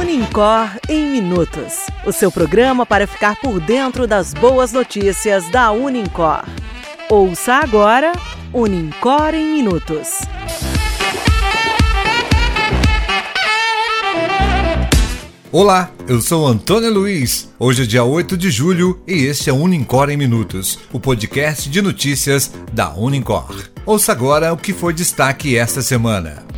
Unicor em Minutos o seu programa para ficar por dentro das boas notícias da Unicor. Ouça agora Unicor em Minutos. Olá, eu sou Antônio Luiz. Hoje é dia 8 de julho e este é o Unicor em Minutos, o podcast de notícias da Unicor. Ouça agora o que foi destaque esta semana.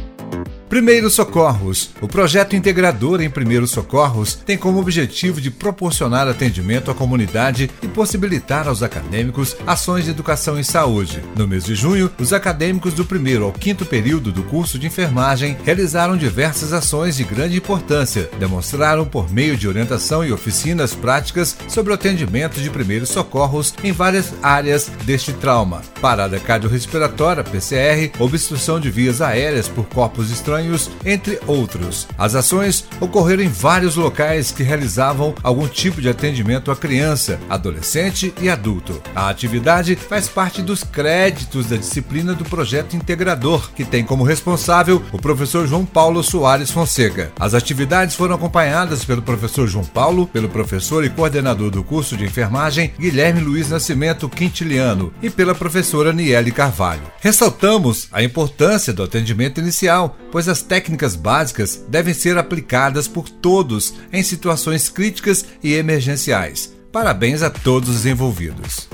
Primeiros Socorros. O projeto integrador em Primeiros Socorros tem como objetivo de proporcionar atendimento à comunidade e possibilitar aos acadêmicos ações de educação em saúde. No mês de junho, os acadêmicos do primeiro ao quinto período do curso de enfermagem realizaram diversas ações de grande importância. Demonstraram por meio de orientação e oficinas práticas sobre o atendimento de primeiros socorros em várias áreas deste trauma: parada cardiorrespiratória, PCR, obstrução de vias aéreas por corpos estranhos entre outros. As ações ocorreram em vários locais que realizavam algum tipo de atendimento à criança, adolescente e adulto. A atividade faz parte dos créditos da disciplina do projeto integrador, que tem como responsável o professor João Paulo Soares Fonseca. As atividades foram acompanhadas pelo professor João Paulo, pelo professor e coordenador do curso de enfermagem Guilherme Luiz Nascimento Quintiliano e pela professora Niele Carvalho. Ressaltamos a importância do atendimento inicial, pois as técnicas básicas devem ser aplicadas por todos em situações críticas e emergenciais. Parabéns a todos os envolvidos.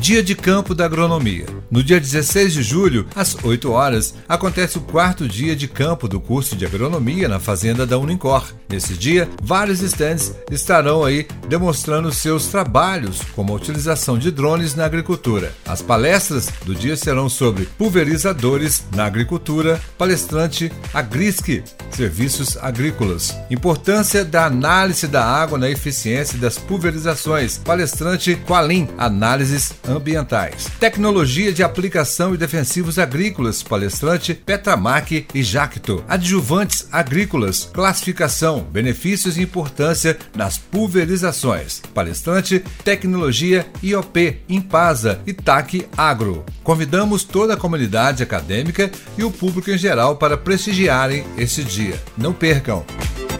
Dia de Campo da Agronomia. No dia 16 de julho, às 8 horas, acontece o quarto dia de campo do curso de agronomia na fazenda da Unicor. Nesse dia, vários estandes estarão aí demonstrando seus trabalhos, como a utilização de drones na agricultura. As palestras do dia serão sobre pulverizadores na agricultura, palestrante Agrisque, serviços agrícolas, importância da análise da água na eficiência das pulverizações, palestrante Qualim, análises ambientais. Tecnologia de aplicação e defensivos agrícolas, palestrante Petramac e Jacto. Adjuvantes agrícolas, classificação, benefícios e importância nas pulverizações. Palestrante Tecnologia IOP, Impasa e TAC Agro. Convidamos toda a comunidade acadêmica e o público em geral para prestigiarem esse dia. Não percam!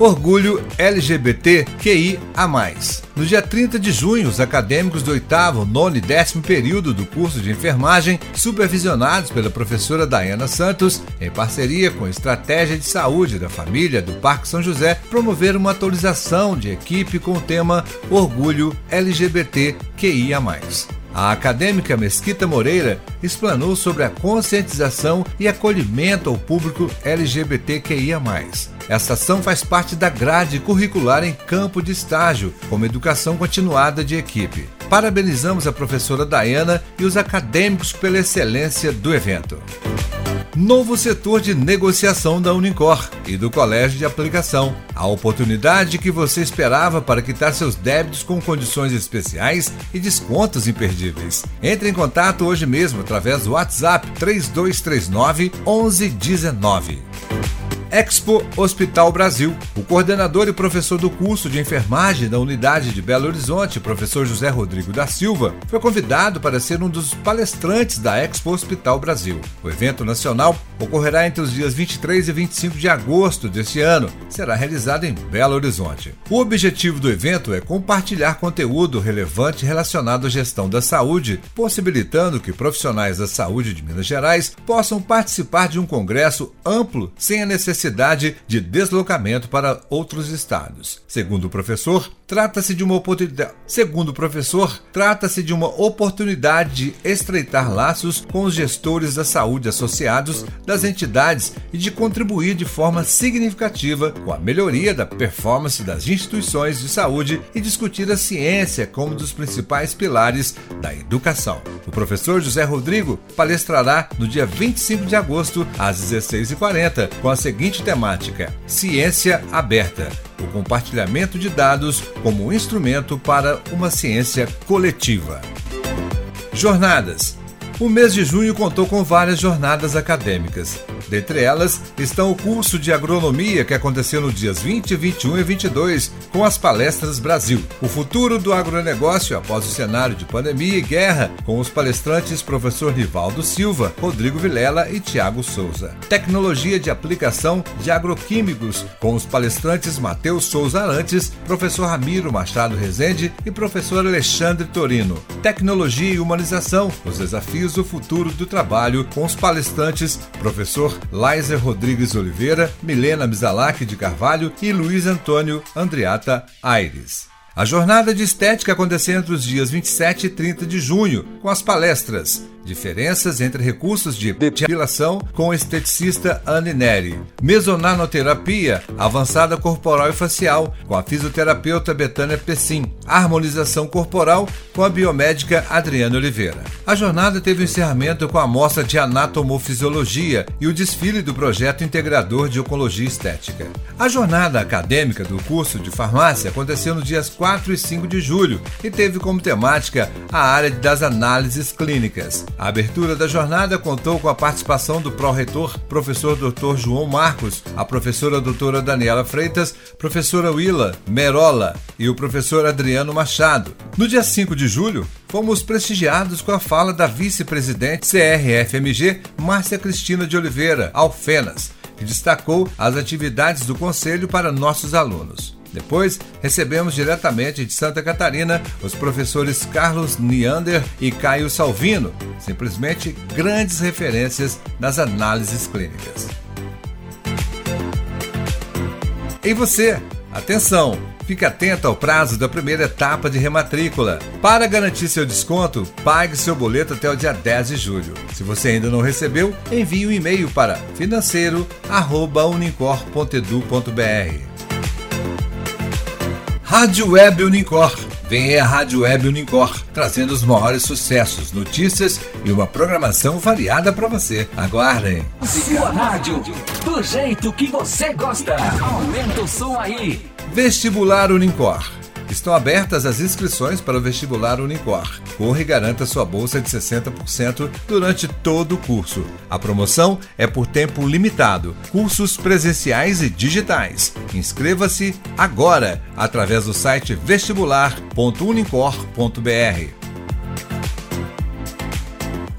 Orgulho LGBT QI a mais. No dia 30 de junho, os acadêmicos do oitavo, nono e décimo período do curso de enfermagem, supervisionados pela professora Dayana Santos, em parceria com a Estratégia de Saúde da Família do Parque São José, promoveram uma atualização de equipe com o tema Orgulho LGBT QI a mais. A acadêmica Mesquita Moreira explanou sobre a conscientização e acolhimento ao público LGBTQIA. Essa ação faz parte da grade curricular em campo de estágio, como educação continuada de equipe. Parabenizamos a professora Dayana e os acadêmicos pela excelência do evento novo setor de negociação da Unicor e do Colégio de Aplicação. A oportunidade que você esperava para quitar seus débitos com condições especiais e descontos imperdíveis. Entre em contato hoje mesmo através do WhatsApp 3239 1119. Expo Hospital Brasil. O coordenador e professor do curso de enfermagem da unidade de Belo Horizonte, professor José Rodrigo da Silva, foi convidado para ser um dos palestrantes da Expo Hospital Brasil. O evento nacional ocorrerá entre os dias 23 e 25 de agosto deste ano. Será realizado em Belo Horizonte. O objetivo do evento é compartilhar conteúdo relevante relacionado à gestão da saúde, possibilitando que profissionais da saúde de Minas Gerais possam participar de um congresso amplo sem a necessidade necessidade de deslocamento para outros estados. Segundo o professor, trata-se de uma oportunidade. Segundo o professor, trata-se de uma oportunidade de estreitar laços com os gestores da saúde associados das entidades e de contribuir de forma significativa com a melhoria da performance das instituições de saúde e discutir a ciência como um dos principais pilares da educação. O professor José Rodrigo palestrará no dia 25 de agosto às 16h40 com a seguinte seguinte temática: Ciência Aberta o compartilhamento de dados como instrumento para uma ciência coletiva. Jornadas O mês de junho contou com várias jornadas acadêmicas. Dentre elas estão o curso de agronomia que aconteceu nos dias 20, 21 e 22, com as palestras Brasil. O futuro do agronegócio após o cenário de pandemia e guerra, com os palestrantes professor Rivaldo Silva, Rodrigo Vilela e Tiago Souza. Tecnologia de aplicação de agroquímicos, com os palestrantes Matheus Souza Arantes, professor Ramiro Machado Rezende e professor Alexandre Torino. Tecnologia e humanização, os desafios do futuro do trabalho, com os palestrantes professor Laiser Rodrigues Oliveira, Milena Mizalak de Carvalho e Luiz Antônio Andriata Aires. A jornada de estética aconteceu entre os dias 27 e 30 de junho, com as palestras Diferenças entre recursos de depilação com esteticista Anne Neri. Mesonanoterapia, avançada corporal e facial, com a fisioterapeuta Betânia Pessim. Harmonização corporal, com a biomédica Adriana Oliveira. A jornada teve um encerramento com a mostra de anatomofisiologia e o desfile do projeto integrador de oncologia estética. A jornada acadêmica do curso de farmácia aconteceu nos dias 4 e 5 de julho e teve como temática a área das análises clínicas. A abertura da jornada contou com a participação do pró-reitor, professor Dr. João Marcos, a professora doutora Daniela Freitas, professora Willa Merola e o professor Adriano Machado. No dia 5 de julho, fomos prestigiados com a fala da vice-presidente CRFMG, Márcia Cristina de Oliveira, Alfenas, que destacou as atividades do conselho para nossos alunos. Depois, recebemos diretamente de Santa Catarina os professores Carlos Neander e Caio Salvino, simplesmente grandes referências nas análises clínicas. E você, atenção! Fique atento ao prazo da primeira etapa de rematrícula. Para garantir seu desconto, pague seu boleto até o dia 10 de julho. Se você ainda não recebeu, envie um e-mail para financeiro.unicor.edu.br. Rádio Web Unicor. Vem a Rádio Web Unicor, trazendo os maiores sucessos, notícias e uma programação variada para você. Aguardem. Sua rádio, do jeito que você gosta. Aumenta o som aí. Vestibular Unicor Estão abertas as inscrições para o vestibular Unicor. Corre e garanta sua bolsa de 60% durante todo o curso. A promoção é por tempo limitado. Cursos presenciais e digitais. Inscreva-se agora através do site vestibular.unicor.br.